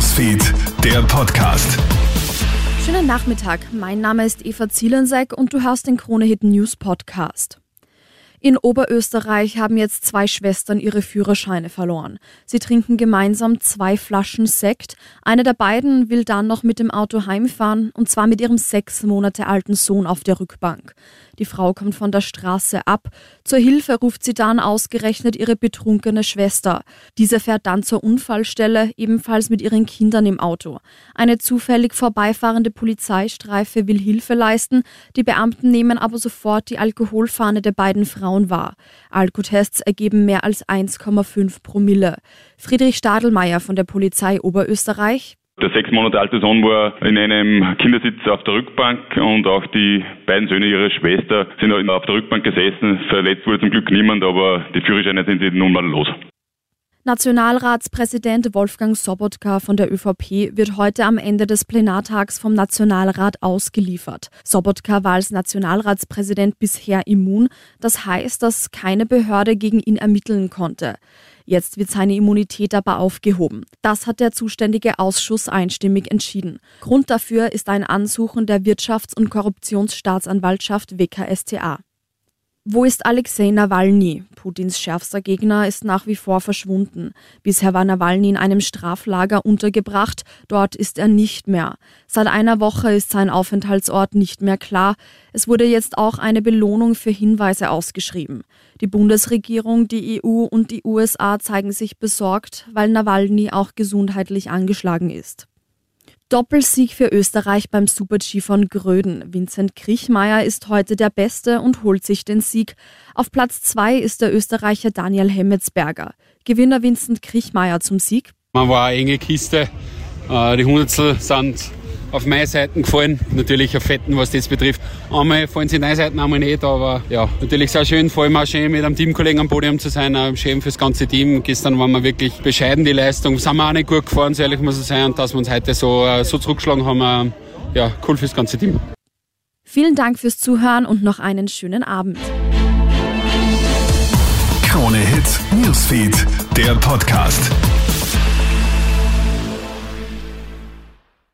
Newsfeed, der Podcast. Schönen Nachmittag, mein Name ist Eva Zielensek und du hörst den Kronehit News Podcast. In Oberösterreich haben jetzt zwei Schwestern ihre Führerscheine verloren. Sie trinken gemeinsam zwei Flaschen Sekt. Eine der beiden will dann noch mit dem Auto heimfahren, und zwar mit ihrem sechs Monate alten Sohn auf der Rückbank. Die Frau kommt von der Straße ab. Zur Hilfe ruft sie dann ausgerechnet ihre betrunkene Schwester. Diese fährt dann zur Unfallstelle, ebenfalls mit ihren Kindern im Auto. Eine zufällig vorbeifahrende Polizeistreife will Hilfe leisten. Die Beamten nehmen aber sofort die Alkoholfahne der beiden Frauen wahr. Alkotests ergeben mehr als 1,5 Promille. Friedrich Stadelmeier von der Polizei Oberösterreich. Der sechs Monate alte Sohn war in einem Kindersitz auf der Rückbank und auch die beiden Söhne ihrer Schwester sind auf der Rückbank gesessen. Verletzt wurde zum Glück niemand, aber die Führerscheine sind nun mal los. Nationalratspräsident Wolfgang Sobotka von der ÖVP wird heute am Ende des Plenartags vom Nationalrat ausgeliefert. Sobotka war als Nationalratspräsident bisher immun. Das heißt, dass keine Behörde gegen ihn ermitteln konnte. Jetzt wird seine Immunität aber aufgehoben. Das hat der zuständige Ausschuss einstimmig entschieden. Grund dafür ist ein Ansuchen der Wirtschafts- und Korruptionsstaatsanwaltschaft WKSTA. Wo ist Alexei Nawalny? Putins schärfster Gegner ist nach wie vor verschwunden. Bisher war Nawalny in einem Straflager untergebracht, dort ist er nicht mehr. Seit einer Woche ist sein Aufenthaltsort nicht mehr klar. Es wurde jetzt auch eine Belohnung für Hinweise ausgeschrieben. Die Bundesregierung, die EU und die USA zeigen sich besorgt, weil Nawalny auch gesundheitlich angeschlagen ist. Doppelsieg für Österreich beim Super-G von Gröden. Vincent Kriechmeier ist heute der Beste und holt sich den Sieg. Auf Platz zwei ist der Österreicher Daniel Hemmetsberger. Gewinner Vincent Kriechmeier zum Sieg. Man war eine enge Kiste. Äh, die Hundertstel sind auf meine Seiten gefallen. Natürlich auf Fetten, was das betrifft. Einmal fallen sie in deine Seiten, einmal nicht. Aber ja, natürlich sehr schön. Vor allem auch schön mit einem Teamkollegen am Podium zu sein. Auch schön fürs ganze Team. Gestern waren wir wirklich bescheiden, die Leistung. Sind wir auch nicht gut gefahren, so ehrlich muss ich sein. Und dass wir uns heute so, äh, so zurückgeschlagen haben, äh, ja, cool fürs ganze Team. Vielen Dank fürs Zuhören und noch einen schönen Abend. Krone Hits, Newsfeed, der Podcast.